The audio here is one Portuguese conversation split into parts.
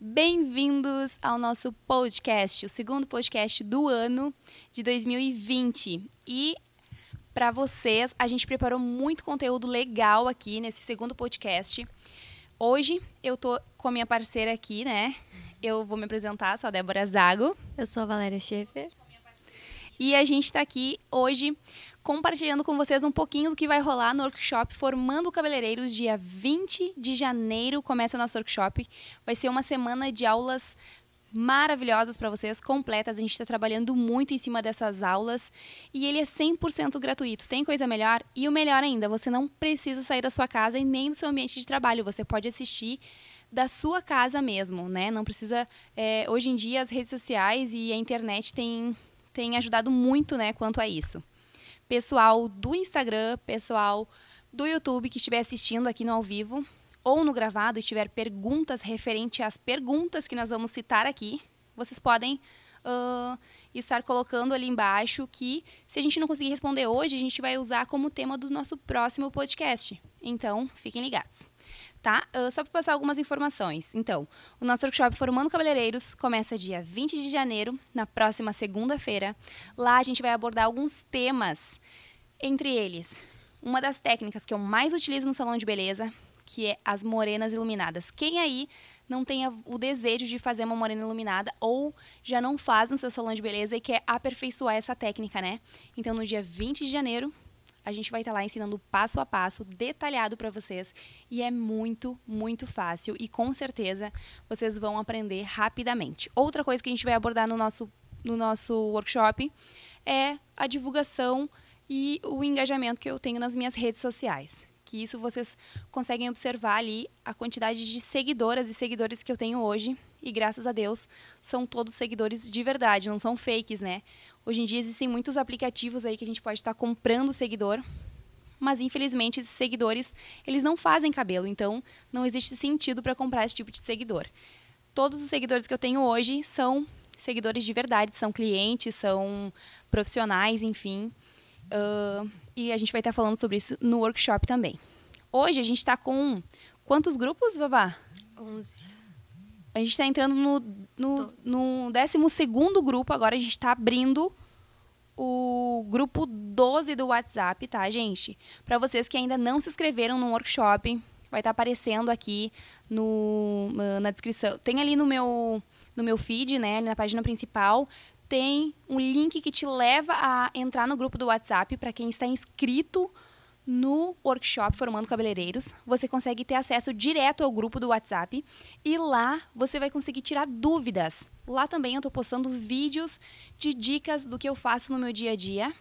Bem-vindos ao nosso podcast, o segundo podcast do ano de 2020. E para vocês, a gente preparou muito conteúdo legal aqui nesse segundo podcast. Hoje eu tô com a minha parceira aqui, né? Eu vou me apresentar, sou a Débora Zago. Eu sou a Valéria Schaefer. E a gente está aqui hoje compartilhando com vocês um pouquinho do que vai rolar no workshop Formando Cabeleireiros, dia 20 de janeiro. Começa nosso workshop. Vai ser uma semana de aulas maravilhosas para vocês, completas. A gente está trabalhando muito em cima dessas aulas e ele é 100% gratuito. Tem coisa melhor? E o melhor ainda, você não precisa sair da sua casa e nem do seu ambiente de trabalho. Você pode assistir da sua casa mesmo, né? Não precisa. É, hoje em dia as redes sociais e a internet têm tem ajudado muito, né, quanto a isso. Pessoal do Instagram, pessoal do YouTube que estiver assistindo aqui no ao vivo ou no gravado e tiver perguntas referente às perguntas que nós vamos citar aqui, vocês podem uh, estar colocando ali embaixo que, se a gente não conseguir responder hoje, a gente vai usar como tema do nosso próximo podcast. Então, fiquem ligados tá? Uh, só para passar algumas informações. Então, o nosso workshop Formando Cabeleireiros começa dia 20 de janeiro, na próxima segunda-feira. Lá a gente vai abordar alguns temas, entre eles, uma das técnicas que eu mais utilizo no salão de beleza, que é as morenas iluminadas. Quem aí não tenha o desejo de fazer uma morena iluminada ou já não faz no seu salão de beleza e quer aperfeiçoar essa técnica, né? Então, no dia 20 de janeiro, a gente vai estar lá ensinando passo a passo, detalhado para vocês. E é muito, muito fácil. E com certeza vocês vão aprender rapidamente. Outra coisa que a gente vai abordar no nosso, no nosso workshop é a divulgação e o engajamento que eu tenho nas minhas redes sociais. Que isso vocês conseguem observar ali a quantidade de seguidoras e seguidores que eu tenho hoje. E graças a Deus são todos seguidores de verdade, não são fakes, né? Hoje em dia existem muitos aplicativos aí que a gente pode estar comprando seguidor, mas infelizmente esses seguidores, eles não fazem cabelo, então não existe sentido para comprar esse tipo de seguidor. Todos os seguidores que eu tenho hoje são seguidores de verdade, são clientes, são profissionais, enfim. Uh, e a gente vai estar falando sobre isso no workshop também. Hoje a gente está com quantos grupos, Vavá? 11. A gente está entrando no, no, no 12 grupo, agora a gente está abrindo o grupo 12 do WhatsApp, tá, gente? Para vocês que ainda não se inscreveram no workshop, vai estar tá aparecendo aqui no, na descrição. Tem ali no meu, no meu feed, né, na página principal, tem um link que te leva a entrar no grupo do WhatsApp para quem está inscrito no workshop Formando Cabeleireiros, você consegue ter acesso direto ao grupo do WhatsApp e lá você vai conseguir tirar dúvidas. Lá também eu estou postando vídeos de dicas do que eu faço no meu dia a dia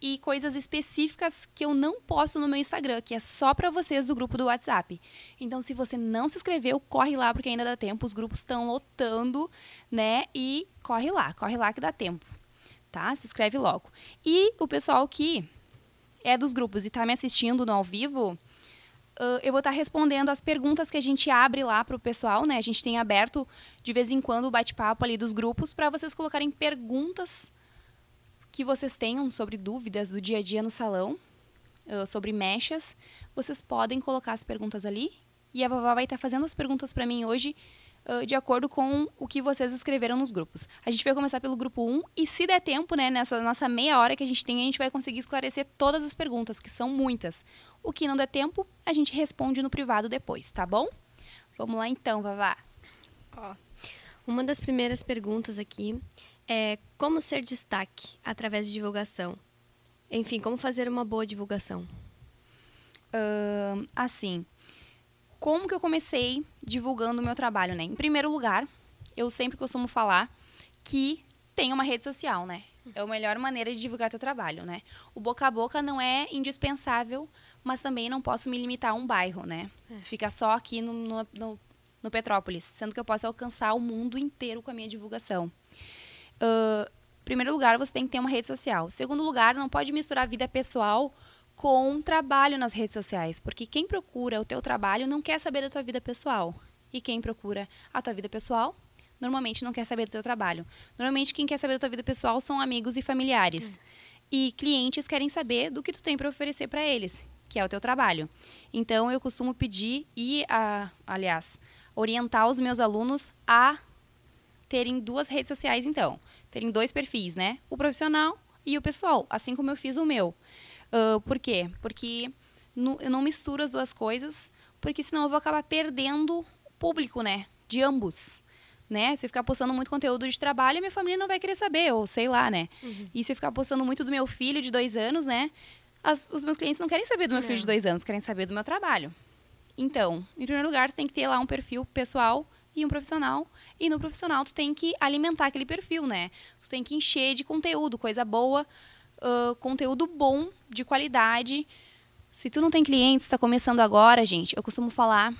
e coisas específicas que eu não posto no meu Instagram, que é só para vocês do grupo do WhatsApp. Então, se você não se inscreveu, corre lá porque ainda dá tempo. Os grupos estão lotando, né? E corre lá, corre lá que dá tempo, tá? Se inscreve logo. E o pessoal que é dos grupos e está me assistindo no ao vivo, uh, eu vou estar tá respondendo as perguntas que a gente abre lá para o pessoal, né? A gente tem aberto de vez em quando o bate-papo ali dos grupos para vocês colocarem perguntas que vocês tenham sobre dúvidas do dia a dia no salão, uh, sobre mechas. Vocês podem colocar as perguntas ali e a Vavá vai estar tá fazendo as perguntas para mim hoje uh, de acordo com o que vocês escreveram nos grupos. A gente vai começar pelo grupo 1 e se der tempo, né, nessa nossa meia hora que a gente tem, a gente vai conseguir esclarecer todas as perguntas, que são muitas. O que não der tempo, a gente responde no privado depois, tá bom? Vamos lá então, Vavá. Ó, uma das primeiras perguntas aqui é como ser destaque através de divulgação? Enfim, como fazer uma boa divulgação? Uh, assim, como que eu comecei divulgando o meu trabalho, né? Em primeiro lugar, eu sempre costumo falar que tem uma rede social, né? É a melhor maneira de divulgar teu trabalho, né? O boca a boca não é indispensável, mas também não posso me limitar a um bairro, né? É. Ficar só aqui no, no, no, no, Petrópolis, sendo que eu posso alcançar o mundo inteiro com a minha divulgação. Uh, primeiro lugar, você tem que ter uma rede social. Segundo lugar, não pode misturar vida pessoal com trabalho nas redes sociais, porque quem procura o teu trabalho não quer saber da tua vida pessoal. E quem procura a tua vida pessoal normalmente não quer saber do teu trabalho. Normalmente quem quer saber da tua vida pessoal são amigos e familiares. E clientes querem saber do que tu tem para oferecer para eles, que é o teu trabalho. Então eu costumo pedir e a, aliás, orientar os meus alunos a terem duas redes sociais, então. Terem dois perfis, né? O profissional e o pessoal, assim como eu fiz o meu. Uh, por quê? Porque no, eu não misturo as duas coisas, porque senão eu vou acabar perdendo o público, né? De ambos. Né? Se eu ficar postando muito conteúdo de trabalho, minha família não vai querer saber, ou sei lá, né? Uhum. E se eu ficar postando muito do meu filho de dois anos, né? As, os meus clientes não querem saber do meu filho de dois anos, querem saber do meu trabalho. Então, em primeiro lugar, tu tem que ter lá um perfil pessoal e um profissional. E no profissional, tu tem que alimentar aquele perfil, né? Tu tem que encher de conteúdo, coisa boa, uh, conteúdo bom, de qualidade. Se tu não tem clientes, está começando agora, gente, eu costumo falar,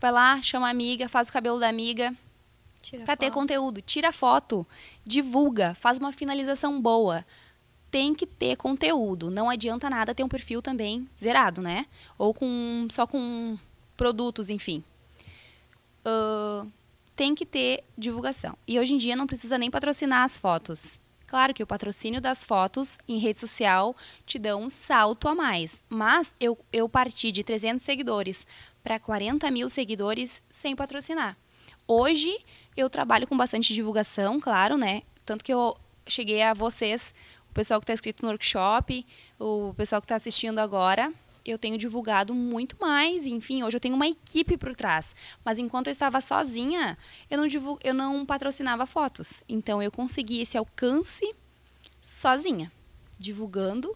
vai lá, chama a amiga, faz o cabelo da amiga. Para ter conteúdo, tira foto, divulga, faz uma finalização boa tem que ter conteúdo. Não adianta nada ter um perfil também zerado, né? Ou com só com produtos, enfim. Uh, tem que ter divulgação. E hoje em dia não precisa nem patrocinar as fotos. Claro que o patrocínio das fotos em rede social te dá um salto a mais. Mas eu, eu parti de 300 seguidores para 40 mil seguidores sem patrocinar. Hoje eu trabalho com bastante divulgação, claro, né? Tanto que eu cheguei a vocês, o pessoal que está inscrito no workshop, o pessoal que está assistindo agora, eu tenho divulgado muito mais. Enfim, hoje eu tenho uma equipe por trás. Mas enquanto eu estava sozinha, eu não, divulg... eu não patrocinava fotos. Então eu consegui esse alcance sozinha, divulgando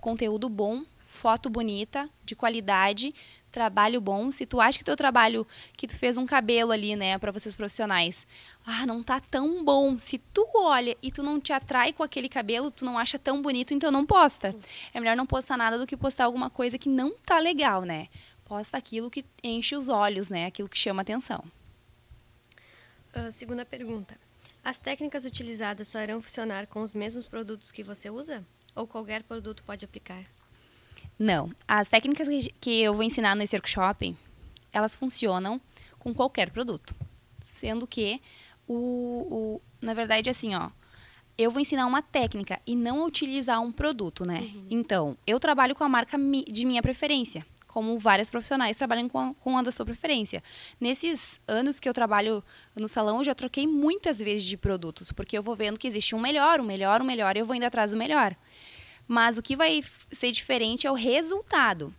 conteúdo bom, foto bonita, de qualidade, trabalho bom, se tu acha que teu trabalho, que tu fez um cabelo ali, né, para vocês profissionais, ah, não tá tão bom. Se tu olha e tu não te atrai com aquele cabelo, tu não acha tão bonito, então não posta. É melhor não postar nada do que postar alguma coisa que não tá legal, né? Posta aquilo que enche os olhos, né? Aquilo que chama atenção. Uh, segunda pergunta. As técnicas utilizadas só irão funcionar com os mesmos produtos que você usa? Ou qualquer produto pode aplicar? Não. As técnicas que eu vou ensinar nesse workshop, elas funcionam com qualquer produto. Sendo que, o, o na verdade, assim, ó, eu vou ensinar uma técnica e não utilizar um produto, né? Uhum. Então, eu trabalho com a marca de minha preferência, como várias profissionais trabalham com a, com a da sua preferência. Nesses anos que eu trabalho no salão, eu já troquei muitas vezes de produtos, porque eu vou vendo que existe um melhor, um melhor, um melhor, e eu vou indo atrás do melhor. Mas o que vai ser diferente é o resultado.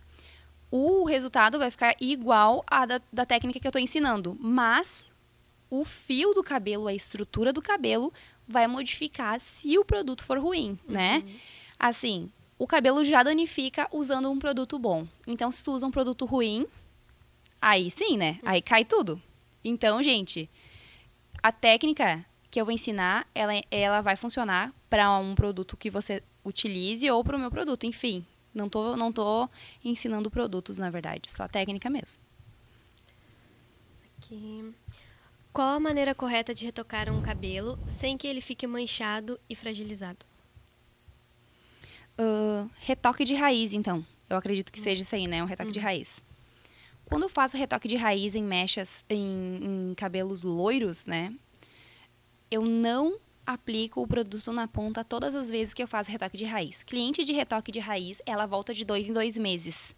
O resultado vai ficar igual à da, da técnica que eu estou ensinando, mas o fio do cabelo, a estrutura do cabelo vai modificar se o produto for ruim, né? Uhum. Assim, o cabelo já danifica usando um produto bom. Então, se tu usa um produto ruim, aí sim, né? Aí cai tudo. Então, gente, a técnica que eu vou ensinar, ela, ela vai funcionar para um produto que você utilize ou para o meu produto, enfim. Não tô, não tô ensinando produtos, na verdade, só técnica mesmo. Aqui. Qual a maneira correta de retocar um cabelo sem que ele fique manchado e fragilizado? Uh, retoque de raiz, então. Eu acredito que seja isso aí, né? Um retoque uhum. de raiz. Quando eu faço retoque de raiz em mechas, em, em cabelos loiros, né? Eu não aplico o produto na ponta todas as vezes que eu faço retoque de raiz. Cliente de retoque de raiz, ela volta de dois em dois meses.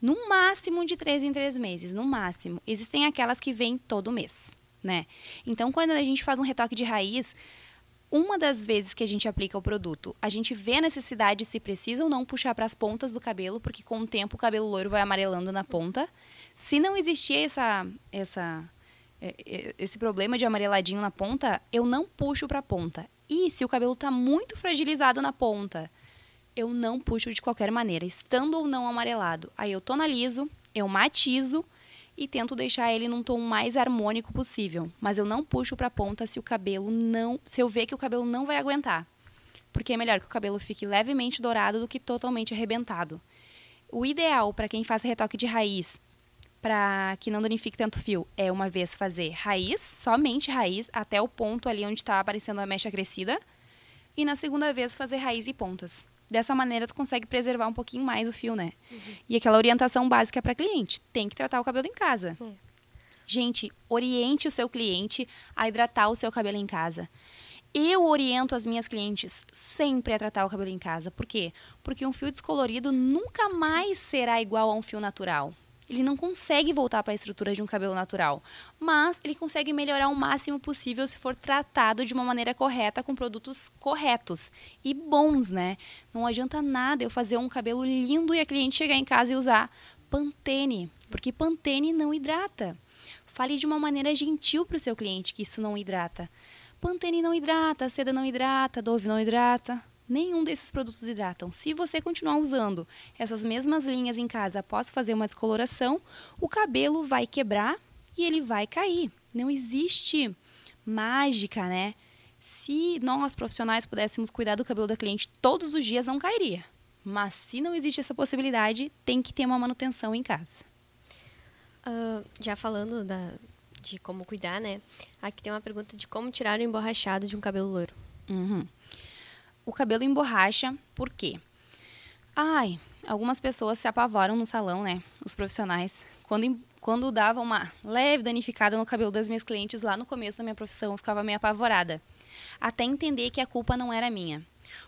No máximo de três em três meses, no máximo. Existem aquelas que vêm todo mês, né? Então, quando a gente faz um retoque de raiz, uma das vezes que a gente aplica o produto, a gente vê a necessidade se precisa ou não puxar para as pontas do cabelo, porque com o tempo o cabelo loiro vai amarelando na ponta. Se não existir essa, essa esse problema de amareladinho na ponta, eu não puxo para a ponta. E se o cabelo está muito fragilizado na ponta, eu não puxo de qualquer maneira, estando ou não amarelado. Aí eu tonalizo, eu matizo e tento deixar ele num tom mais harmônico possível, mas eu não puxo para a ponta se o cabelo não, se eu ver que o cabelo não vai aguentar. Porque é melhor que o cabelo fique levemente dourado do que totalmente arrebentado. O ideal para quem faz retoque de raiz para que não danifique tanto fio, é uma vez fazer raiz, somente raiz, até o ponto ali onde está aparecendo a mecha crescida. E na segunda vez fazer raiz e pontas. Dessa maneira tu consegue preservar um pouquinho mais o fio, né? Uhum. E aquela orientação básica para cliente, tem que tratar o cabelo em casa. Uhum. Gente, oriente o seu cliente a hidratar o seu cabelo em casa. Eu oriento as minhas clientes sempre a tratar o cabelo em casa. Por quê? Porque um fio descolorido nunca mais será igual a um fio natural Ele não consegue voltar para a estrutura de um cabelo natural, mas ele consegue melhorar o máximo possível se for tratado de uma maneira correta com produtos corretos e bons, né? Não adianta nada eu fazer um cabelo lindo e a cliente chegar em casa e usar Pantene, porque Pantene não hidrata. Fale de uma maneira gentil para o seu cliente que isso não hidrata. Pantene não hidrata, seda não hidrata, Dove não hidrata. Nenhum desses produtos hidratam. Se você continuar usando essas mesmas linhas em casa após fazer uma descoloração, o cabelo vai quebrar e ele vai cair. Não existe mágica, né? Se nós profissionais pudéssemos cuidar do cabelo da cliente todos os dias, não cairia. Mas se não existe essa possibilidade, tem que ter uma manutenção em casa. Uh, já falando da, de como cuidar, né? Aqui tem uma pergunta de como tirar o emborrachado de um cabelo loiro. Uhum. O cabelo emborracha, por quê? Ai, algumas pessoas se apavoram no salão, né? Os profissionais. Quando, quando dava uma leve danificada no cabelo das minhas clientes lá no começo da minha profissão, eu ficava meio apavorada. Até entender que a culpa não era minha.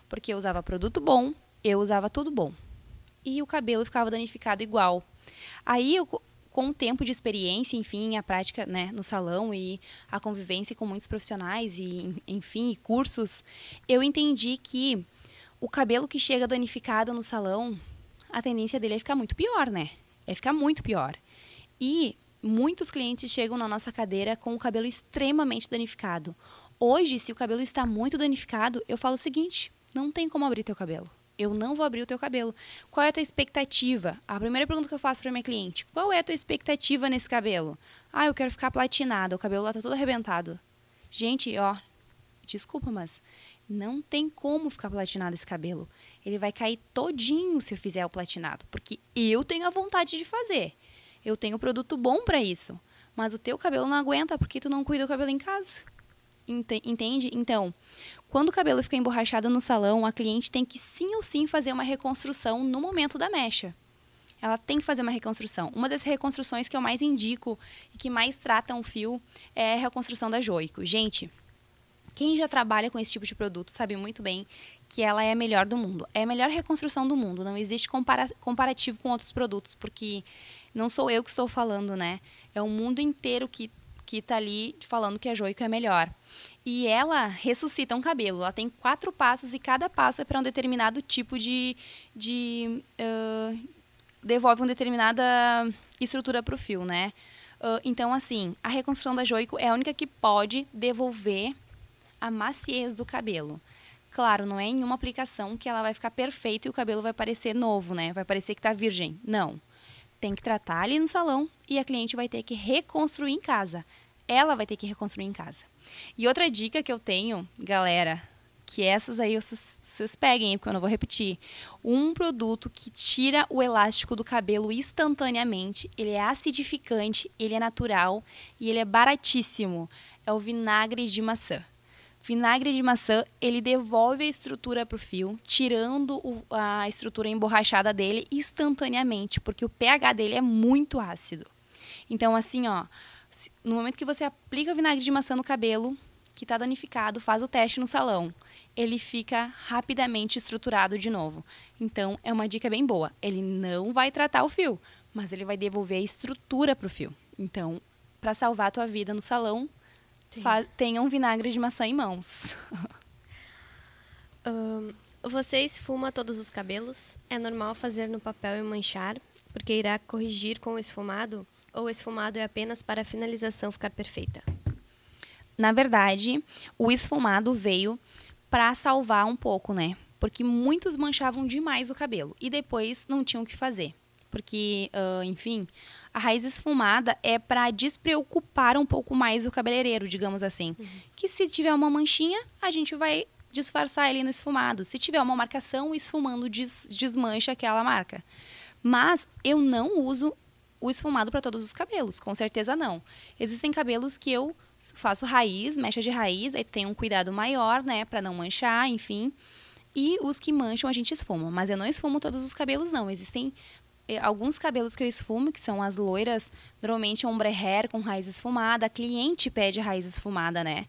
Porque eu usava produto bom, eu usava tudo bom. E o cabelo ficava danificado igual. Aí eu com o tempo de experiência, enfim, a prática né, no salão e a convivência com muitos profissionais e, enfim, e cursos, eu entendi que o cabelo que chega danificado no salão, a tendência dele é ficar muito pior, né? É ficar muito pior. E muitos clientes chegam na nossa cadeira com o cabelo extremamente danificado. Hoje, se o cabelo está muito danificado, eu falo o seguinte: não tem como abrir teu cabelo eu não vou abrir o teu cabelo. Qual é a tua expectativa? A primeira pergunta que eu faço para minha cliente: qual é a tua expectativa nesse cabelo? Ah, eu quero ficar platinado, o cabelo lá tá todo arrebentado. Gente, ó, desculpa, mas não tem como ficar platinado esse cabelo. Ele vai cair todinho se eu fizer o platinado, porque eu tenho a vontade de fazer. Eu tenho produto bom para isso, mas o teu cabelo não aguenta porque tu não cuida do cabelo em casa. Entende? Então, quando o cabelo fica emborrachado no salão, a cliente tem que sim ou sim fazer uma reconstrução no momento da mecha. Ela tem que fazer uma reconstrução. Uma das reconstruções que eu mais indico e que mais tratam o fio é a reconstrução da joico. Gente, quem já trabalha com esse tipo de produto sabe muito bem que ela é a melhor do mundo. É a melhor reconstrução do mundo. Não existe compara comparativo com outros produtos, porque não sou eu que estou falando, né? É o mundo inteiro que que está ali falando que a joico é melhor. E ela ressuscita um cabelo. Ela tem quatro passos e cada passo é para um determinado tipo de. de uh, devolve uma determinada estrutura para o fio, né? Uh, então, assim, a reconstrução da joico é a única que pode devolver a maciez do cabelo. Claro, não é em uma aplicação que ela vai ficar perfeita e o cabelo vai parecer novo, né? Vai parecer que está virgem. Não. Tem que tratar ali no salão e a cliente vai ter que reconstruir em casa ela vai ter que reconstruir em casa. E outra dica que eu tenho, galera, que essas aí vocês, vocês peguem, porque eu não vou repetir. Um produto que tira o elástico do cabelo instantaneamente, ele é acidificante, ele é natural e ele é baratíssimo. É o vinagre de maçã. Vinagre de maçã, ele devolve a estrutura para o fio, tirando o, a estrutura emborrachada dele instantaneamente, porque o pH dele é muito ácido. Então, assim, ó, no momento que você aplica vinagre de maçã no cabelo, que está danificado, faz o teste no salão. Ele fica rapidamente estruturado de novo. Então, é uma dica bem boa. Ele não vai tratar o fio, mas ele vai devolver a estrutura para o fio. Então, para salvar a tua vida no salão, tenha um vinagre de maçã em mãos. um, você esfuma todos os cabelos? É normal fazer no papel e manchar, porque irá corrigir com o esfumado? Ou o esfumado é apenas para a finalização ficar perfeita? Na verdade, o esfumado veio para salvar um pouco, né? Porque muitos manchavam demais o cabelo e depois não tinham o que fazer. Porque, uh, enfim, a raiz esfumada é para despreocupar um pouco mais o cabeleireiro, digamos assim. Uhum. Que se tiver uma manchinha, a gente vai disfarçar ele no esfumado. Se tiver uma marcação, o esfumando des desmancha aquela marca. Mas eu não uso o esfumado para todos os cabelos, com certeza não. Existem cabelos que eu faço raiz, mecha de raiz, aí tem um cuidado maior, né, para não manchar, enfim. E os que mancham a gente esfuma, mas eu não esfumo todos os cabelos não. Existem eh, alguns cabelos que eu esfumo, que são as loiras, normalmente ombre hair com raiz esfumada, a cliente pede raiz esfumada, né?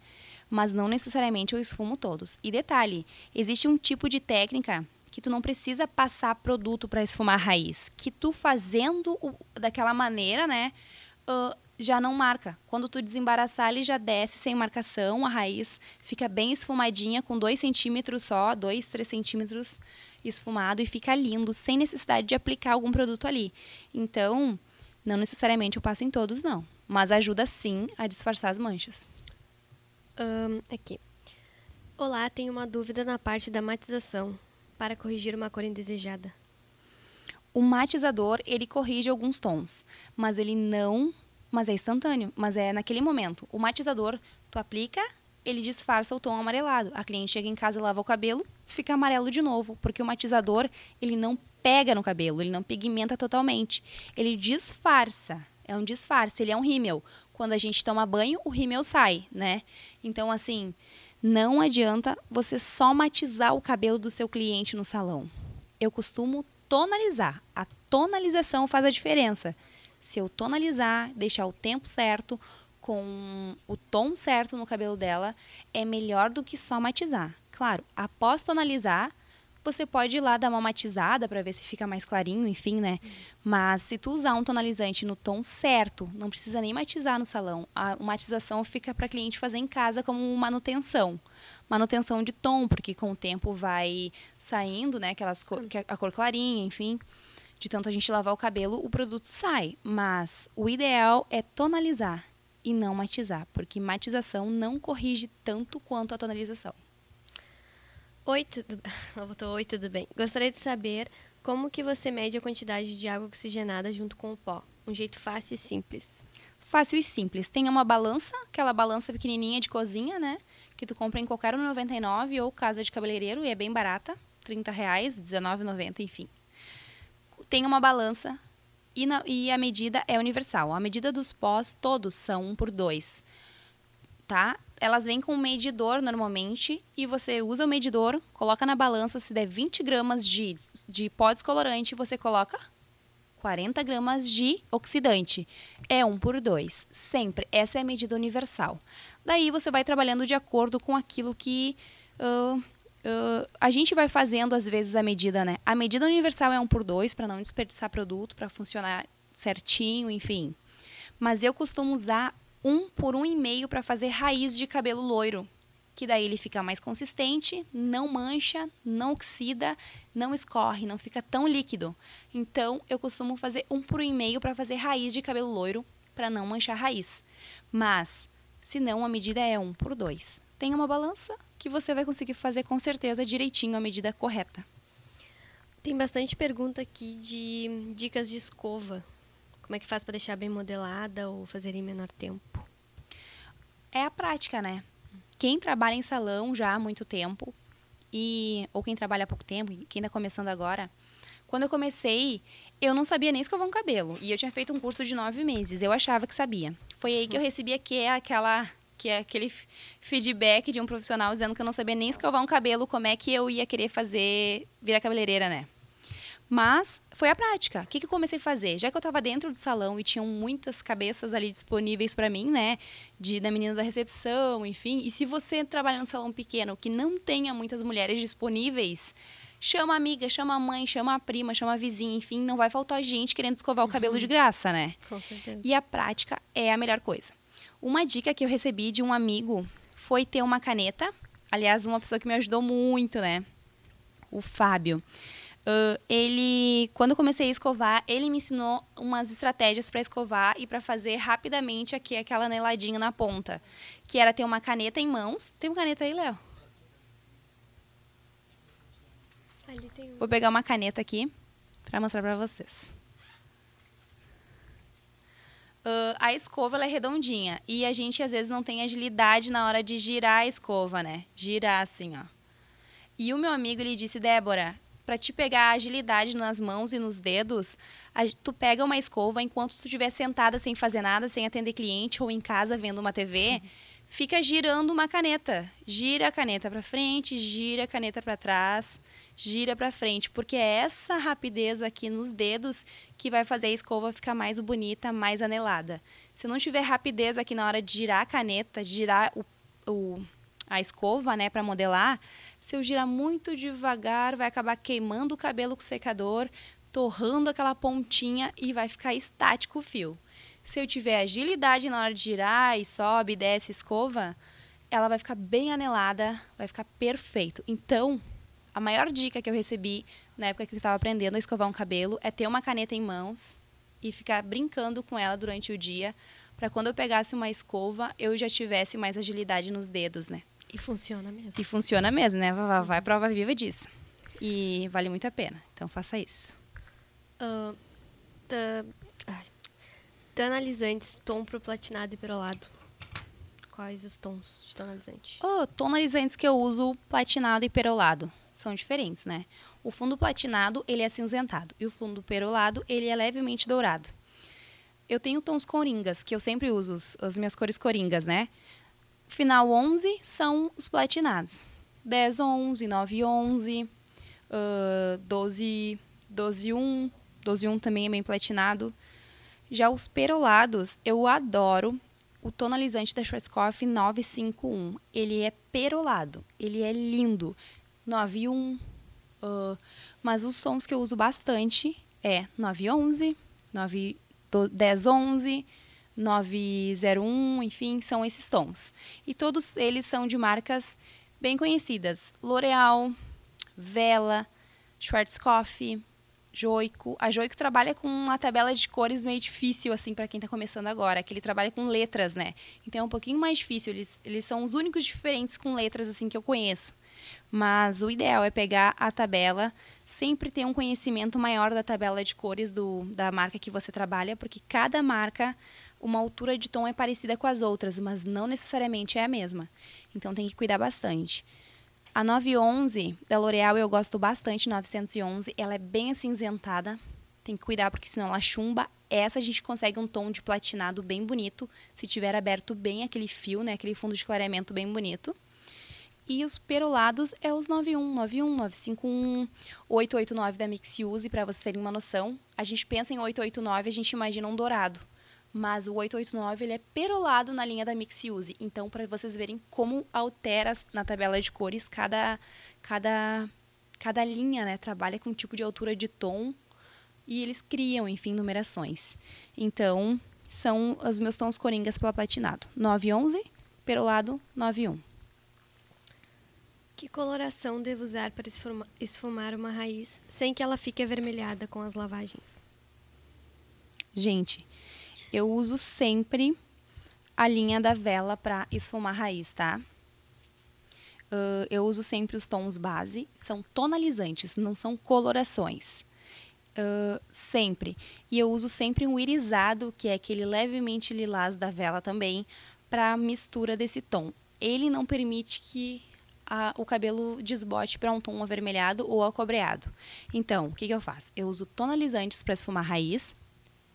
Mas não necessariamente eu esfumo todos. E detalhe, existe um tipo de técnica que tu não precisa passar produto para esfumar a raiz, que tu fazendo o, daquela maneira, né, uh, já não marca. Quando tu desembaraçar, ele já desce sem marcação, a raiz fica bem esfumadinha, com 2 centímetros só, 2, 3 centímetros esfumado e fica lindo, sem necessidade de aplicar algum produto ali. Então, não necessariamente eu passo em todos, não. Mas ajuda sim a disfarçar as manchas. Um, aqui. Olá, tenho uma dúvida na parte da matização para corrigir uma cor indesejada. O matizador, ele corrige alguns tons, mas ele não mas é instantâneo, mas é naquele momento. O matizador, tu aplica, ele disfarça o tom amarelado. A cliente chega em casa, lava o cabelo, fica amarelo de novo, porque o matizador, ele não pega no cabelo, ele não pigmenta totalmente. Ele disfarça, é um disfarce, ele é um rímel. Quando a gente toma banho, o rímel sai, né? Então, assim, não adianta você só matizar o cabelo do seu cliente no salão. Eu costumo tonalizar. A tonalização faz a diferença se eu tonalizar, deixar o tempo certo, com o tom certo no cabelo dela, é melhor do que só matizar. Claro, após tonalizar, você pode ir lá dar uma matizada para ver se fica mais clarinho, enfim, né? Mas se tu usar um tonalizante no tom certo, não precisa nem matizar no salão. A matização fica para cliente fazer em casa como manutenção. Manutenção de tom, porque com o tempo vai saindo, né, aquelas cor, a cor clarinha, enfim de tanto a gente lavar o cabelo, o produto sai. Mas o ideal é tonalizar e não matizar, porque matização não corrige tanto quanto a tonalização. Oi, tudo... Oi, tudo bem? Gostaria de saber como que você mede a quantidade de água oxigenada junto com o pó. Um jeito fácil e simples. Fácil e simples. Tem uma balança, aquela balança pequenininha de cozinha, né? Que tu compra em qualquer 1,99 ou casa de cabeleireiro e é bem barata. 30 reais, 19,90, enfim tem uma balança e, na, e, a medida é universal. A medida dos pós, todos são 1 por 2, tá? Elas vêm com um medidor normalmente e você usa o medidor, coloca na balança, se der 20 gramas de, de pó descolorante, você coloca 40 gramas de oxidante. É 1 por 2, sempre. Essa é a medida universal. Daí você vai trabalhando de acordo com aquilo que... Uh, Uh, a gente vai fazendo, às vezes, a medida, né? A medida universal é um por dois, para não desperdiçar produto, para funcionar certinho, enfim. Mas eu costumo usar um por um e meio para fazer raiz de cabelo loiro. Que daí ele fica mais consistente, não mancha, não oxida, não escorre, não fica tão líquido. Então, eu costumo fazer um por um e meio para fazer raiz de cabelo loiro, para não manchar a raiz. Mas, se não, a medida é um por dois. Tem uma balança, que você vai conseguir fazer com certeza direitinho a medida correta. Tem bastante pergunta aqui de dicas de escova. Como é que faz para deixar bem modelada ou fazer em menor tempo? É a prática, né? Quem trabalha em salão já há muito tempo e ou quem trabalha há pouco tempo, quem está começando agora, quando eu comecei, eu não sabia nem escovar um cabelo. E eu tinha feito um curso de nove meses. Eu achava que sabia. Foi aí que eu recebi aqui aquela que é aquele feedback de um profissional dizendo que eu não sabia nem escovar um cabelo, como é que eu ia querer fazer, virar cabeleireira, né? Mas foi a prática. O que, que eu comecei a fazer? Já que eu estava dentro do salão e tinham muitas cabeças ali disponíveis para mim, né? De, da menina da recepção, enfim. E se você trabalha num salão pequeno que não tenha muitas mulheres disponíveis, chama a amiga, chama a mãe, chama a prima, chama a vizinha, enfim, não vai faltar gente querendo escovar o cabelo de graça, né? Com certeza. E a prática é a melhor coisa. Uma dica que eu recebi de um amigo foi ter uma caneta. Aliás, uma pessoa que me ajudou muito, né? O Fábio. Uh, ele, quando eu comecei a escovar, ele me ensinou umas estratégias para escovar e para fazer rapidamente aqui aquela aneladinha na ponta, que era ter uma caneta em mãos. Tem uma caneta aí, Léo? Vou pegar uma caneta aqui para mostrar para vocês. Uh, a escova é redondinha e a gente às vezes não tem agilidade na hora de girar a escova, né? Girar assim, ó. E o meu amigo ele disse, Débora, para te pegar a agilidade nas mãos e nos dedos, a, tu pega uma escova enquanto tu estiver sentada sem fazer nada, sem atender cliente ou em casa vendo uma TV, uhum. fica girando uma caneta. Gira a caneta para frente, gira a caneta para trás gira para frente, porque é essa rapidez aqui nos dedos que vai fazer a escova ficar mais bonita, mais anelada. Se não tiver rapidez aqui na hora de girar a caneta, girar o, o a escova, né, para modelar, Se eu girar muito devagar, vai acabar queimando o cabelo com o secador, torrando aquela pontinha e vai ficar estático o fio. Se eu tiver agilidade na hora de girar e sobe, desce, escova, ela vai ficar bem anelada, vai ficar perfeito. Então, a maior dica que eu recebi na época que eu estava aprendendo a escovar um cabelo é ter uma caneta em mãos e ficar brincando com ela durante o dia, para quando eu pegasse uma escova, eu já tivesse mais agilidade nos dedos, né? E funciona mesmo. E funciona mesmo, né? Vai, vai prova viva disso. E vale muito a pena. Então faça isso. Uh, tá, tonalizantes, tom pro platinado e perolado. Quais os tons de tonalizante? Oh, tonalizantes que eu uso, platinado e perolado. São diferentes, né? O fundo platinado, ele é cinzentado. E o fundo perolado, ele é levemente dourado. Eu tenho tons coringas, que eu sempre uso, as minhas cores coringas, né? Final 11 são os platinados. 10, 11, 9, 11, uh, 12, 12, 1. 12, 1 também é bem platinado. Já os perolados, eu adoro o tonalizante da Schwarzkopf 951. Ele é perolado, ele é lindo. 91. Uh, mas os sons que eu uso bastante é 911, 9, 1011, 901, enfim, são esses tons. E todos eles são de marcas bem conhecidas: L'Oreal, Vela, Schwarzkopf, Joico. A Joico trabalha com uma tabela de cores meio difícil, assim, para quem está começando agora, que ele trabalha com letras, né? Então é um pouquinho mais difícil. Eles, eles são os únicos diferentes com letras, assim, que eu conheço. Mas o ideal é pegar a tabela, sempre ter um conhecimento maior da tabela de cores do, da marca que você trabalha, porque cada marca, uma altura de tom é parecida com as outras, mas não necessariamente é a mesma. Então tem que cuidar bastante. A 911 da L'Oreal eu gosto bastante, 911. Ela é bem acinzentada. Tem que cuidar porque senão ela chumba. Essa a gente consegue um tom de platinado bem bonito, se tiver aberto bem aquele fio, né, aquele fundo de clareamento bem bonito. E os perolados é os 91, 91, 951, 889 da Mixiuse, para vocês terem uma noção. A gente pensa em 889, a gente imagina um dourado mas o 889 ele é perolado na linha da Mixiuse. Então, para vocês verem como altera na tabela de cores cada, cada, cada linha, né? Trabalha com um tipo de altura de tom e eles criam, enfim, numerações. Então, são os meus tons coringas pela platinado. 911, perolado 91. Que coloração devo usar para esfumar uma raiz sem que ela fique avermelhada com as lavagens? Gente, eu uso sempre a linha da vela para esfumar raiz, tá? Uh, eu uso sempre os tons base, são tonalizantes, não são colorações. Uh, sempre. E eu uso sempre um irisado, que é aquele levemente lilás da vela também, para mistura desse tom. Ele não permite que a, o cabelo desbote para um tom avermelhado ou acobreado. Então, o que, que eu faço? Eu uso tonalizantes para esfumar raiz,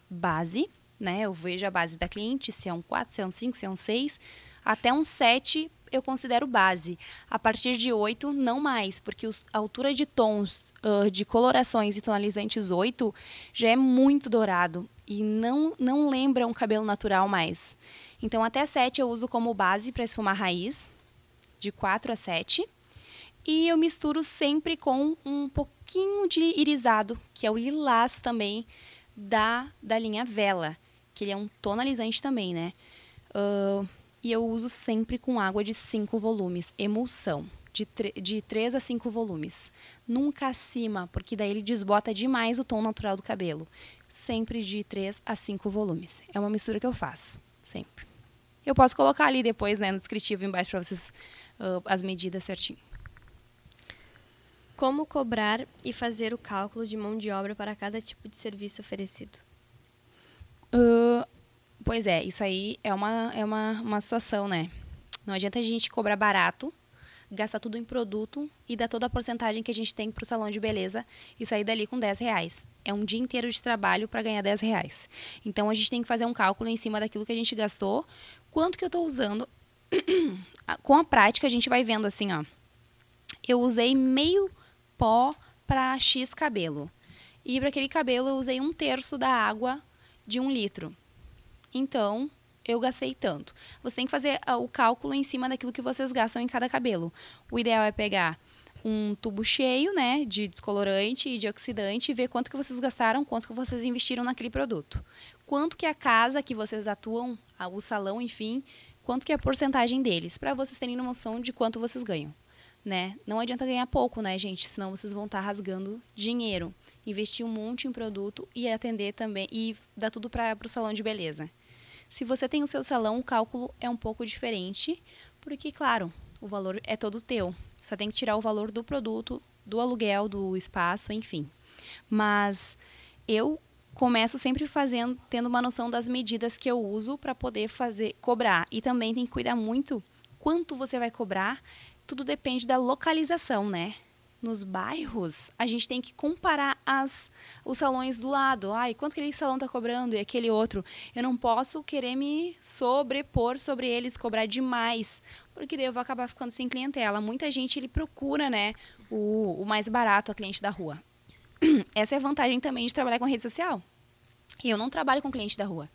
base, né? Eu vejo a base da cliente, se é um 4, se é um 5, se é um 6, até um 7 eu considero base. A partir de 8, não mais, porque os, a altura de tons uh, de colorações e tonalizantes 8 já é muito dourado e não, não lembra um cabelo natural mais. Então, até 7 eu uso como base para esfumar raiz, de 4 a 7. E eu misturo sempre com um pouquinho de irisado, que é o lilás também da, da linha Vela que ele é um tonalizante também, né? Uh, e eu uso sempre com água de 5 volumes, emulsão, de, de 3 a 5 volumes. Nunca acima, porque daí ele desbota demais o tom natural do cabelo. Sempre de 3 a 5 volumes. É uma mistura que eu faço, sempre. Eu posso colocar ali depois, né, no descritivo embaixo para vocês uh, as medidas certinho. Como cobrar e fazer o cálculo de mão de obra para cada tipo de serviço oferecido? Pois é, isso aí é uma, é uma, uma situação, né? Não adianta a gente cobrar barato, gastar tudo em produto e dar toda a porcentagem que a gente tem para o salão de beleza e sair dali com 10 reais. É um dia inteiro de trabalho para ganhar 10 reais. Então a gente tem que fazer um cálculo em cima daquilo que a gente gastou, quanto que eu estou usando. com a prática a gente vai vendo assim, ó. Eu usei meio pó para X cabelo. E para aquele cabelo eu usei um terço da água de um litro. Então, eu gastei tanto. Você tem que fazer ah, o cálculo em cima daquilo que vocês gastam em cada cabelo. O ideal é pegar um tubo cheio, né, de descolorante e de oxidante e ver quanto que vocês gastaram, quanto que vocês investiram naquele produto. Quanto que a casa que vocês atuam, o salão, enfim, quanto que é a porcentagem deles, para vocês terem noção de quanto vocês ganham, né? Não adianta ganhar pouco, né, gente? Senão vocês vão estar tá rasgando dinheiro, investir um monte em produto e atender também e dar tudo para o salão de beleza. Se você tem o seu salão, o cálculo é um pouco diferente, porque claro, o valor é todo teu. Só tem que tirar o valor do produto, do aluguel, do espaço, enfim. Mas eu começo sempre fazendo, tendo uma noção das medidas que eu uso para poder fazer, cobrar. E também tem que cuidar muito quanto você vai cobrar. Tudo depende da localização, né? Nos bairros, a gente tem que comparar as, os salões do lado. Ai, quanto aquele salão está cobrando e aquele outro. Eu não posso querer me sobrepor sobre eles, cobrar demais, porque daí eu vou acabar ficando sem clientela. Muita gente ele procura, né, o, o mais barato, a cliente da rua. Essa é a vantagem também de trabalhar com rede social. Eu não trabalho com cliente da rua.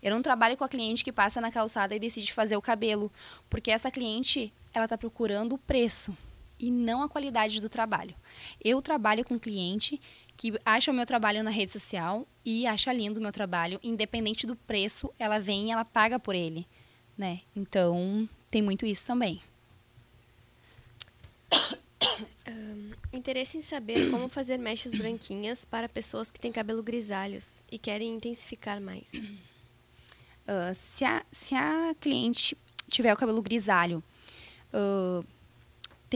Eu não trabalho com a cliente que passa na calçada e decide fazer o cabelo, porque essa cliente, ela está procurando o preço e não a qualidade do trabalho. Eu trabalho com cliente que acha o meu trabalho na rede social e acha lindo o meu trabalho, independente do preço, ela vem e ela paga por ele, né? Então, tem muito isso também. Um, interesse em saber como fazer mechas branquinhas para pessoas que têm cabelo grisalhos e querem intensificar mais. Uh, se, a, se a cliente tiver o cabelo grisalho, uh,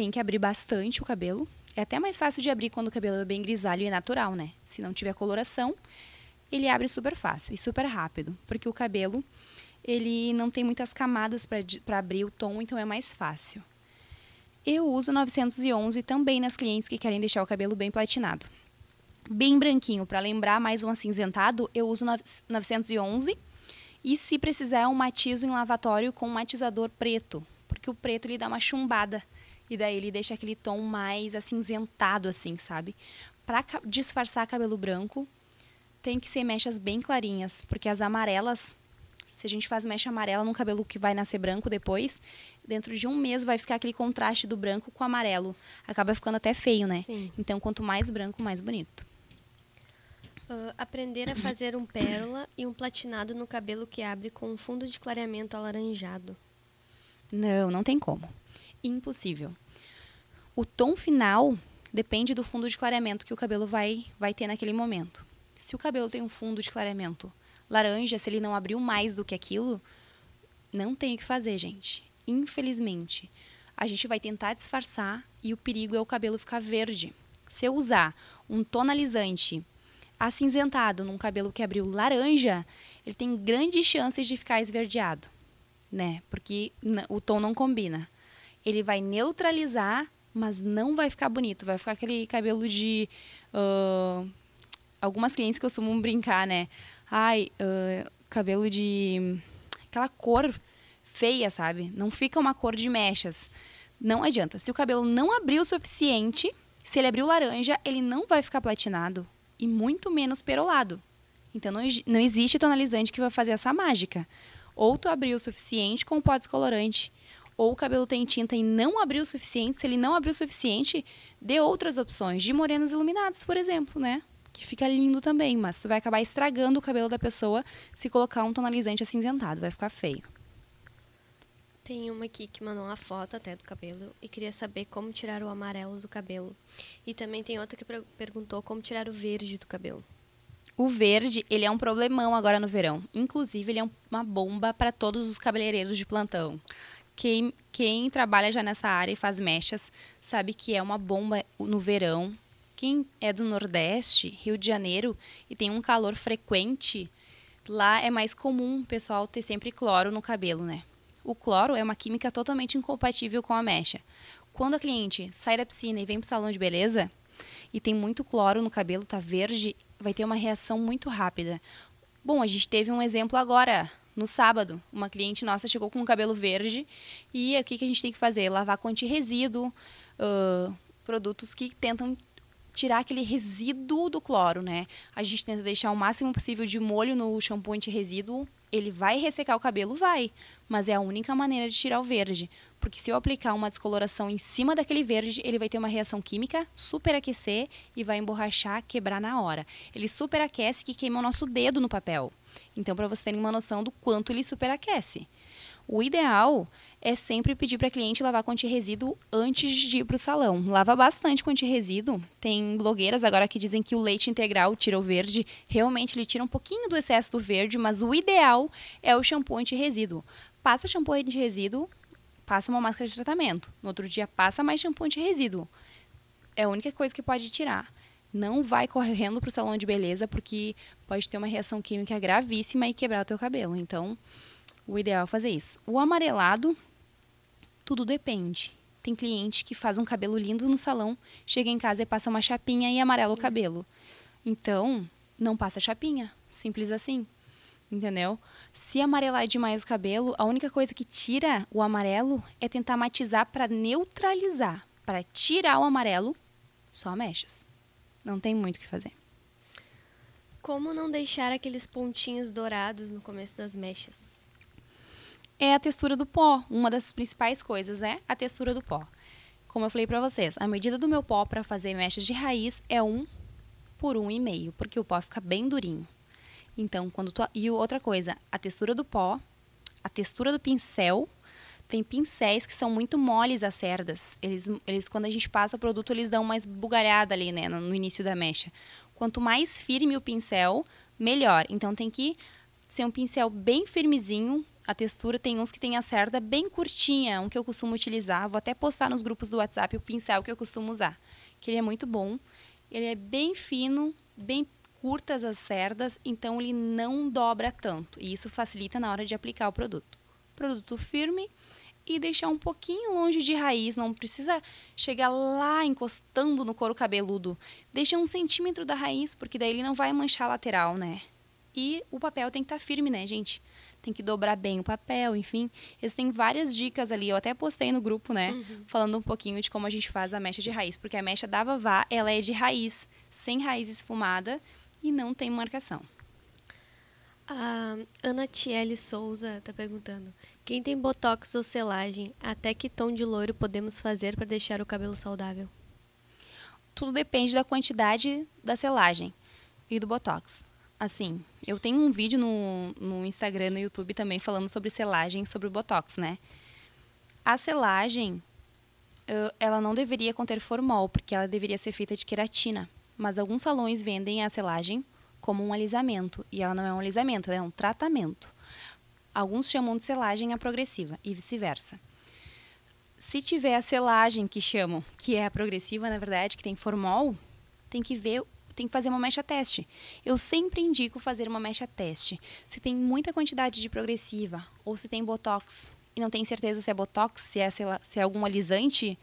tem que abrir bastante o cabelo. É até mais fácil de abrir quando o cabelo é bem grisalho e natural, né? Se não tiver coloração, ele abre super fácil e super rápido, porque o cabelo ele não tem muitas camadas para abrir o tom, então é mais fácil. Eu uso 911 também nas clientes que querem deixar o cabelo bem platinado. Bem branquinho, para lembrar mais um acinzentado, eu uso 911 e se precisar um matizo em lavatório com um matizador preto, porque o preto ele dá uma chumbada e daí ele deixa aquele tom mais acinzentado, assim, sabe? Para disfarçar cabelo branco, tem que ser mechas bem clarinhas, porque as amarelas, se a gente faz mecha amarela num cabelo que vai nascer branco depois, dentro de um mês vai ficar aquele contraste do branco com o amarelo. Acaba ficando até feio, né? Sim. Então, quanto mais branco, mais bonito. Uh, aprender a fazer um pérola e um platinado no cabelo que abre com um fundo de clareamento alaranjado. Não, não tem como impossível. O tom final depende do fundo de clareamento que o cabelo vai, vai ter naquele momento. Se o cabelo tem um fundo de clareamento laranja, se ele não abriu mais do que aquilo, não tem o que fazer, gente. Infelizmente, a gente vai tentar disfarçar e o perigo é o cabelo ficar verde. Se eu usar um tonalizante acinzentado num cabelo que abriu laranja, ele tem grandes chances de ficar esverdeado, né? Porque o tom não combina ele vai neutralizar, mas não vai ficar bonito. Vai ficar aquele cabelo de. Uh, algumas clientes costumam brincar, né? Ai, uh, cabelo de. aquela cor feia, sabe? Não fica uma cor de mechas. Não adianta. Se o cabelo não abrir o suficiente, se ele abrir o laranja, ele não vai ficar platinado e muito menos perolado. Então não, não existe tonalizante que vai fazer essa mágica. Ou tu abriu o suficiente com o pó descolorante ou o cabelo tem tinta e não abriu o suficiente, se ele não abriu o suficiente, dê outras opções, de morenos iluminados, por exemplo, né? Que fica lindo também, mas tu vai acabar estragando o cabelo da pessoa se colocar um tonalizante acinzentado, vai ficar feio. Tem uma aqui que mandou uma foto até do cabelo e queria saber como tirar o amarelo do cabelo. E também tem outra que perguntou como tirar o verde do cabelo. O verde, ele é um problemão agora no verão. Inclusive, ele é uma bomba para todos os cabeleireiros de plantão. Quem, quem trabalha já nessa área e faz mechas sabe que é uma bomba no verão. Quem é do Nordeste, Rio de Janeiro, e tem um calor frequente, lá é mais comum o pessoal ter sempre cloro no cabelo, né? O cloro é uma química totalmente incompatível com a mecha. Quando a cliente sai da piscina e vem para o salão de beleza e tem muito cloro no cabelo, tá verde, vai ter uma reação muito rápida. Bom, a gente teve um exemplo agora no sábado, uma cliente nossa chegou com o cabelo verde e o que, que a gente tem que fazer? Lavar com antirresíduo, uh, produtos que tentam tirar aquele resíduo do cloro, né? A gente tenta deixar o máximo possível de molho no shampoo antirresíduo. Ele vai ressecar o cabelo? Vai. Mas é a única maneira de tirar o verde. Porque se eu aplicar uma descoloração em cima daquele verde, ele vai ter uma reação química, superaquecer e vai emborrachar, quebrar na hora. Ele superaquece que queima o nosso dedo no papel. Então, para vocês terem uma noção do quanto ele superaquece. O ideal é sempre pedir para cliente lavar com antirresíduo antes de ir para o salão. Lava bastante com antirresíduo. Tem blogueiras agora que dizem que o leite integral tira o verde. Realmente ele tira um pouquinho do excesso do verde, mas o ideal é o shampoo antirresíduo. Passa shampoo antirresíduo, passa uma máscara de tratamento. No outro dia passa mais shampoo antirresíduo. É a única coisa que pode tirar. Não vai correndo para o salão de beleza porque pode ter uma reação química gravíssima e quebrar o teu cabelo. Então, o ideal é fazer isso. O amarelado tudo depende. Tem cliente que faz um cabelo lindo no salão, chega em casa e passa uma chapinha e amarela o cabelo. Então, não passa chapinha. Simples assim. Entendeu? Se amarelar demais o cabelo, a única coisa que tira o amarelo é tentar matizar para neutralizar. Para tirar o amarelo, só mechas. Não tem muito o que fazer. Como não deixar aqueles pontinhos dourados no começo das mechas? é a textura do pó. Uma das principais coisas é a textura do pó. Como eu falei para vocês, a medida do meu pó para fazer mechas de raiz é um por um e meio, porque o pó fica bem durinho. Então, quando tu... e outra coisa, a textura do pó, a textura do pincel, tem pincéis que são muito moles as cerdas. Eles, eles quando a gente passa o produto, eles dão mais bugalhada ali, né, no, no início da mecha. Quanto mais firme o pincel, melhor. Então tem que ser um pincel bem firmezinho, a textura tem uns que tem a cerda bem curtinha, um que eu costumo utilizar. Vou até postar nos grupos do WhatsApp o pincel que eu costumo usar, que ele é muito bom. Ele é bem fino, bem curtas as cerdas, então ele não dobra tanto. E isso facilita na hora de aplicar o produto. Produto firme e deixar um pouquinho longe de raiz, não precisa chegar lá encostando no couro cabeludo. Deixa um centímetro da raiz, porque daí ele não vai manchar a lateral, né? E o papel tem que estar tá firme, né, gente? tem que dobrar bem o papel, enfim. Eles têm várias dicas ali. Eu até postei no grupo, né? Uhum. Falando um pouquinho de como a gente faz a mecha de raiz. Porque a mecha da Vavá, ela é de raiz, sem raiz esfumada e não tem marcação. A Ana Tiele Souza está perguntando: quem tem botox ou selagem, até que tom de loiro podemos fazer para deixar o cabelo saudável? Tudo depende da quantidade da selagem e do botox assim, eu tenho um vídeo no, no Instagram, no YouTube também, falando sobre selagem, sobre o Botox, né? A selagem, ela não deveria conter formol, porque ela deveria ser feita de queratina. Mas alguns salões vendem a selagem como um alisamento, e ela não é um alisamento, é um tratamento. Alguns chamam de selagem a progressiva, e vice-versa. Se tiver a selagem que chamam, que é a progressiva, na verdade, que tem formol, tem que ver tem que fazer uma mecha teste. Eu sempre indico fazer uma mecha teste. Se tem muita quantidade de progressiva ou se tem botox e não tem certeza se é botox, se é, lá, se é algum alisante,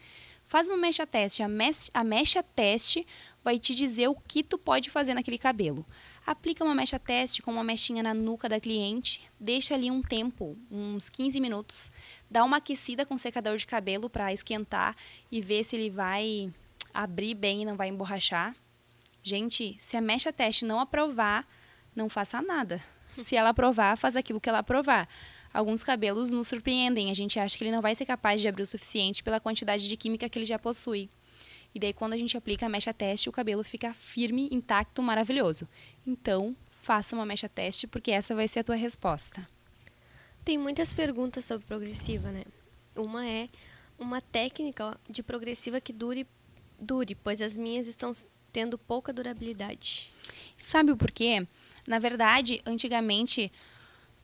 faz uma mecha teste. A, mes a mecha teste vai te dizer o que tu pode fazer naquele cabelo. Aplica uma mecha teste com uma mechinha na nuca da cliente, deixa ali um tempo, uns 15 minutos, dá uma aquecida com secador de cabelo para esquentar e ver se ele vai abrir bem e não vai emborrachar. Gente, se a mecha teste não aprovar, não faça nada. Se ela aprovar, faz aquilo que ela aprovar. Alguns cabelos nos surpreendem, a gente acha que ele não vai ser capaz de abrir o suficiente pela quantidade de química que ele já possui. E daí, quando a gente aplica a mecha teste, o cabelo fica firme, intacto, maravilhoso. Então, faça uma mecha teste, porque essa vai ser a tua resposta. Tem muitas perguntas sobre progressiva, né? Uma é uma técnica de progressiva que dure, dure, pois as minhas estão tendo pouca durabilidade. Sabe o porquê? Na verdade, antigamente,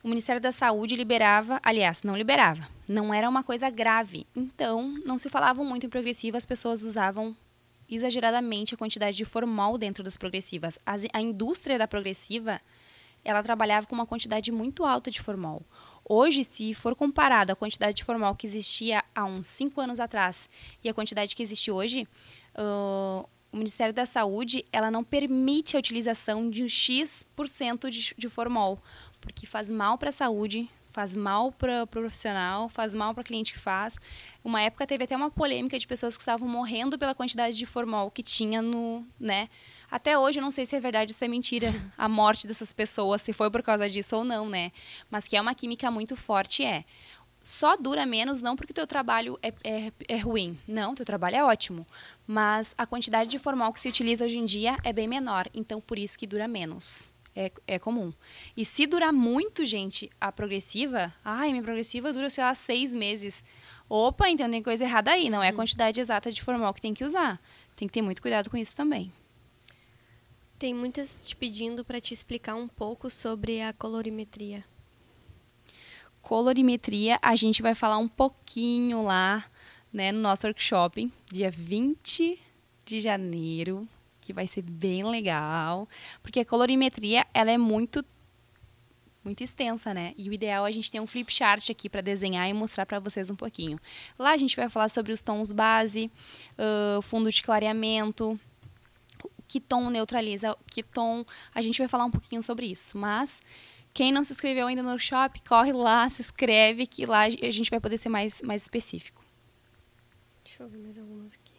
o Ministério da Saúde liberava, aliás, não liberava, não era uma coisa grave. Então, não se falava muito em progressiva, as pessoas usavam exageradamente a quantidade de formol dentro das progressivas. a indústria da progressiva, ela trabalhava com uma quantidade muito alta de formol. Hoje, se for comparado a quantidade de formol que existia há uns 5 anos atrás e a quantidade que existe hoje, uh, o Ministério da Saúde ela não permite a utilização de um X% de, de formol, porque faz mal para a saúde, faz mal para o pro profissional, faz mal para o cliente que faz. Uma época teve até uma polêmica de pessoas que estavam morrendo pela quantidade de formol que tinha no, né? Até hoje eu não sei se é verdade ou se é mentira a morte dessas pessoas, se foi por causa disso ou não, né? Mas que é uma química muito forte é. só dura menos não porque o teu trabalho é, é, é ruim. Não, teu trabalho é ótimo. Mas a quantidade de formal que se utiliza hoje em dia é bem menor. Então, por isso que dura menos. É, é comum. E se durar muito, gente, a progressiva... Ai, minha progressiva dura, sei lá, seis meses. Opa, então tem coisa errada aí. Não é a uhum. quantidade exata de formal que tem que usar. Tem que ter muito cuidado com isso também. Tem muitas te pedindo para te explicar um pouco sobre a colorimetria colorimetria, a gente vai falar um pouquinho lá, né, no nosso workshop, dia 20 de janeiro, que vai ser bem legal, porque a colorimetria, ela é muito muito extensa, né? E o ideal é a gente ter um flip chart aqui para desenhar e mostrar para vocês um pouquinho. Lá a gente vai falar sobre os tons base, uh, fundo de clareamento, que tom neutraliza, que tom. A gente vai falar um pouquinho sobre isso, mas quem não se inscreveu ainda no workshop, corre lá, se inscreve, que lá a gente vai poder ser mais, mais específico. Deixa eu ver mais algumas aqui.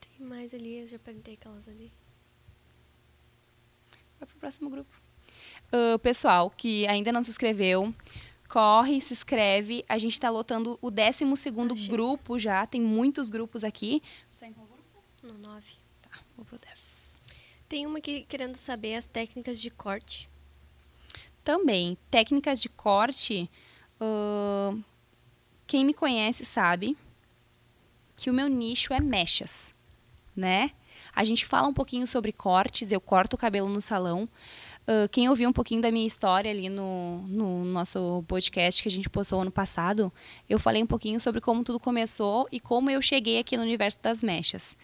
Tem mais ali, eu já perguntei aquelas ali. Vai pro próximo grupo. Uh, pessoal que ainda não se inscreveu, corre, se inscreve. A gente está lotando o 12 ah, grupo já. Tem muitos grupos aqui. Você está em qual grupo? No 9. Tá, vou pro 10. Tem uma aqui querendo saber as técnicas de corte. Também, técnicas de corte. Uh, quem me conhece sabe que o meu nicho é mechas, né? A gente fala um pouquinho sobre cortes, eu corto o cabelo no salão. Uh, quem ouviu um pouquinho da minha história ali no, no nosso podcast que a gente postou ano passado, eu falei um pouquinho sobre como tudo começou e como eu cheguei aqui no universo das mechas.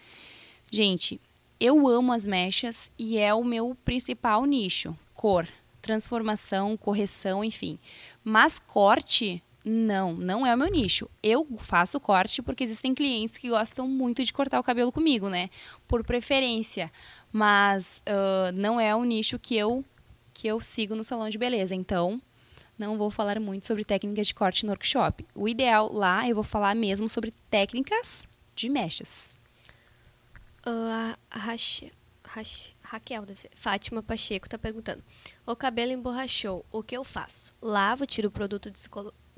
Gente, eu amo as mechas e é o meu principal nicho. Cor, transformação, correção, enfim. Mas corte, não, não é o meu nicho. Eu faço corte porque existem clientes que gostam muito de cortar o cabelo comigo, né? Por preferência. Mas uh, não é o nicho que eu, que eu sigo no salão de beleza. Então, não vou falar muito sobre técnicas de corte no workshop. O ideal lá, eu vou falar mesmo sobre técnicas de mechas. Uh, a Raquel, deve ser. Fátima Pacheco está perguntando. O cabelo emborrachou, o que eu faço? Lavo, tiro o produto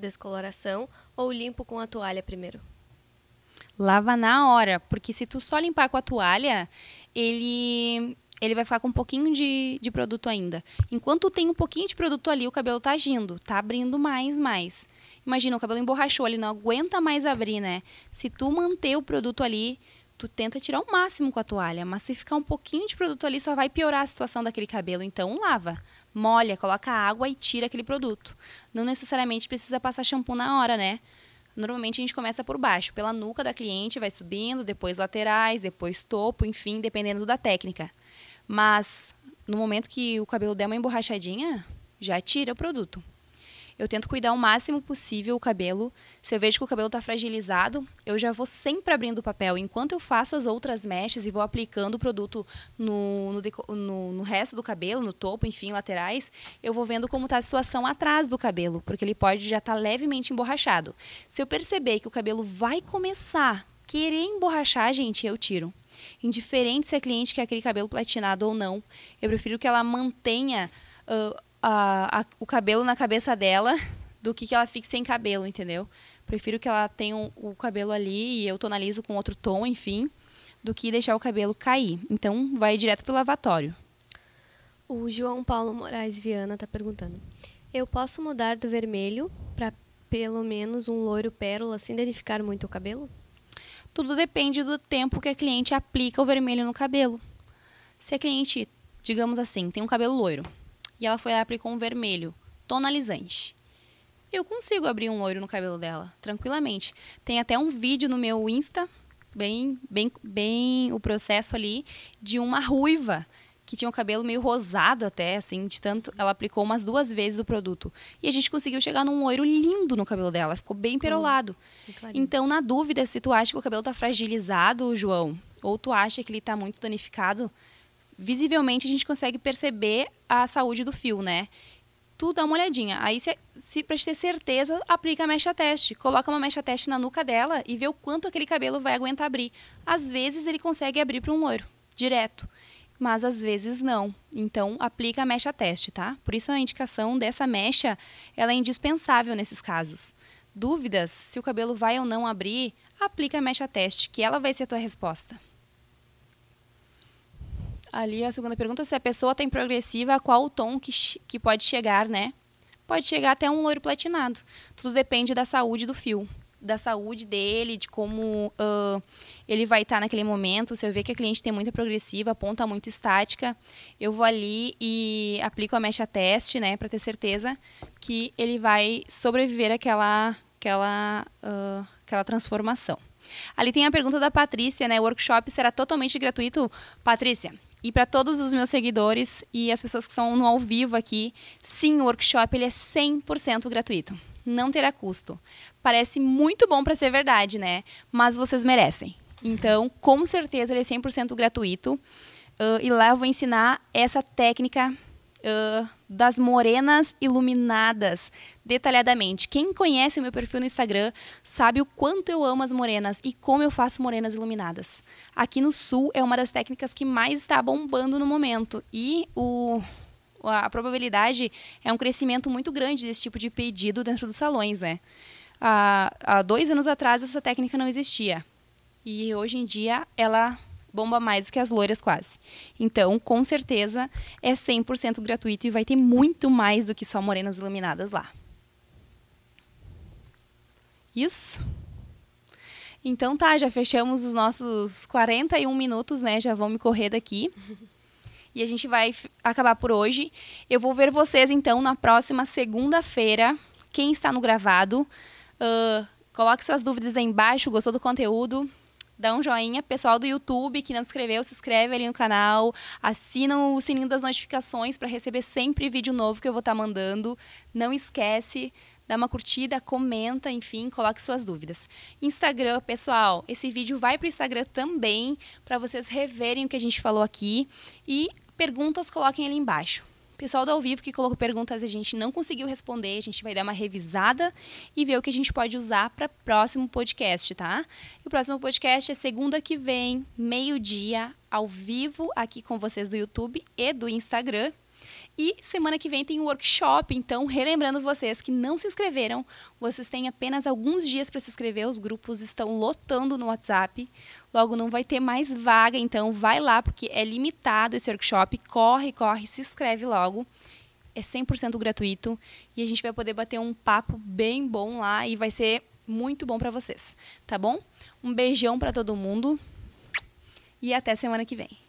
descoloração ou limpo com a toalha primeiro? Lava na hora, porque se tu só limpar com a toalha, ele ele vai ficar com um pouquinho de, de produto ainda. Enquanto tem um pouquinho de produto ali, o cabelo tá agindo, tá abrindo mais, mais. Imagina, o cabelo emborrachou, ele não aguenta mais abrir, né? Se tu manter o produto ali, tu tenta tirar o máximo com a toalha, mas se ficar um pouquinho de produto ali, só vai piorar a situação daquele cabelo. Então, lava, molha, coloca água e tira aquele produto. Não necessariamente precisa passar shampoo na hora, né? Normalmente a gente começa por baixo, pela nuca da cliente, vai subindo, depois laterais, depois topo, enfim, dependendo da técnica. Mas no momento que o cabelo der uma emborrachadinha, já tira o produto. Eu tento cuidar o máximo possível o cabelo. Se eu vejo que o cabelo está fragilizado, eu já vou sempre abrindo o papel. Enquanto eu faço as outras mechas e vou aplicando o produto no, no, no, no resto do cabelo, no topo, enfim, laterais, eu vou vendo como está a situação atrás do cabelo, porque ele pode já estar tá levemente emborrachado. Se eu perceber que o cabelo vai começar a querer emborrachar, gente, eu tiro. Indiferente se a cliente quer aquele cabelo platinado ou não, eu prefiro que ela mantenha uh, a, a, o cabelo na cabeça dela do que que ela fique sem cabelo, entendeu? Prefiro que ela tenha o, o cabelo ali e eu tonalizo com outro tom, enfim, do que deixar o cabelo cair. Então, vai direto pro lavatório. O João Paulo Moraes Viana está perguntando: Eu posso mudar do vermelho para pelo menos um loiro pérola sem danificar muito o cabelo? Tudo depende do tempo que a cliente aplica o vermelho no cabelo. Se a cliente, digamos assim, tem um cabelo loiro, e ela foi lá e aplicou um vermelho, tonalizante. Eu consigo abrir um loiro no cabelo dela, tranquilamente. Tem até um vídeo no meu Insta, bem, bem, bem o processo ali, de uma ruiva que tinha o cabelo meio rosado até, assim, de tanto. Ela aplicou umas duas vezes o produto. E a gente conseguiu chegar num loiro lindo no cabelo dela, ficou bem perolado. Hum, então, na dúvida, se tu acha que o cabelo tá fragilizado, João, ou tu acha que ele tá muito danificado, visivelmente a gente consegue perceber a saúde do fio, né? Tu dá uma olhadinha. Aí, se, se para ter certeza, aplica a mecha teste. Coloca uma mecha teste na nuca dela e vê o quanto aquele cabelo vai aguentar abrir. Às vezes ele consegue abrir para um loiro, direto. mas às vezes não. Então, aplica a mecha teste, tá? Por isso a indicação dessa mecha, ela é indispensável nesses casos. Dúvidas se o cabelo vai ou não abrir, aplica a mecha teste, que ela vai ser a tua resposta. Ali a segunda pergunta, se a pessoa tem progressiva, qual o tom que, que pode chegar, né? Pode chegar até um loiro platinado. Tudo depende da saúde do fio da saúde dele, de como uh, ele vai estar tá naquele momento. Se eu ver que a cliente tem muita progressiva, ponta muito estática, eu vou ali e aplico a mecha teste, né, para ter certeza que ele vai sobreviver àquela, àquela, uh, transformação. Ali tem a pergunta da Patrícia, né? O workshop será totalmente gratuito? Patrícia, e para todos os meus seguidores e as pessoas que estão no ao vivo aqui, sim, o workshop ele é 100% gratuito. Não terá custo. Parece muito bom para ser verdade, né? Mas vocês merecem. Então, com certeza, ele é 100% gratuito. Uh, e lá eu vou ensinar essa técnica uh, das morenas iluminadas detalhadamente. Quem conhece o meu perfil no Instagram sabe o quanto eu amo as morenas e como eu faço morenas iluminadas. Aqui no Sul é uma das técnicas que mais está bombando no momento. E o, a probabilidade é um crescimento muito grande desse tipo de pedido dentro dos salões, né? há, há dois anos atrás essa técnica não existia. E hoje em dia ela bomba mais do que as loiras quase. Então, com certeza, é 100% gratuito e vai ter muito mais do que só morenas iluminadas lá. Isso? Então tá, já fechamos os nossos 41 minutos, né? Já vão me correr daqui. E a gente vai acabar por hoje. Eu vou ver vocês então na próxima segunda-feira. Quem está no gravado, Uh, coloque suas dúvidas aí embaixo, gostou do conteúdo? Dá um joinha. Pessoal do YouTube que não se inscreveu, se inscreve ali no canal. Assina o sininho das notificações para receber sempre vídeo novo que eu vou estar tá mandando. Não esquece, dá uma curtida, comenta, enfim, coloque suas dúvidas. Instagram, pessoal, esse vídeo vai para o Instagram também, para vocês reverem o que a gente falou aqui. E perguntas, coloquem ali embaixo. Pessoal do ao vivo que colocou perguntas a gente não conseguiu responder, a gente vai dar uma revisada e ver o que a gente pode usar para próximo podcast, tá? E o próximo podcast é segunda que vem, meio-dia, ao vivo aqui com vocês do YouTube e do Instagram. E semana que vem tem um workshop, então, relembrando vocês que não se inscreveram, vocês têm apenas alguns dias para se inscrever, os grupos estão lotando no WhatsApp. Logo não vai ter mais vaga, então vai lá porque é limitado esse workshop. Corre, corre, se inscreve logo. É 100% gratuito e a gente vai poder bater um papo bem bom lá e vai ser muito bom para vocês, tá bom? Um beijão para todo mundo e até semana que vem.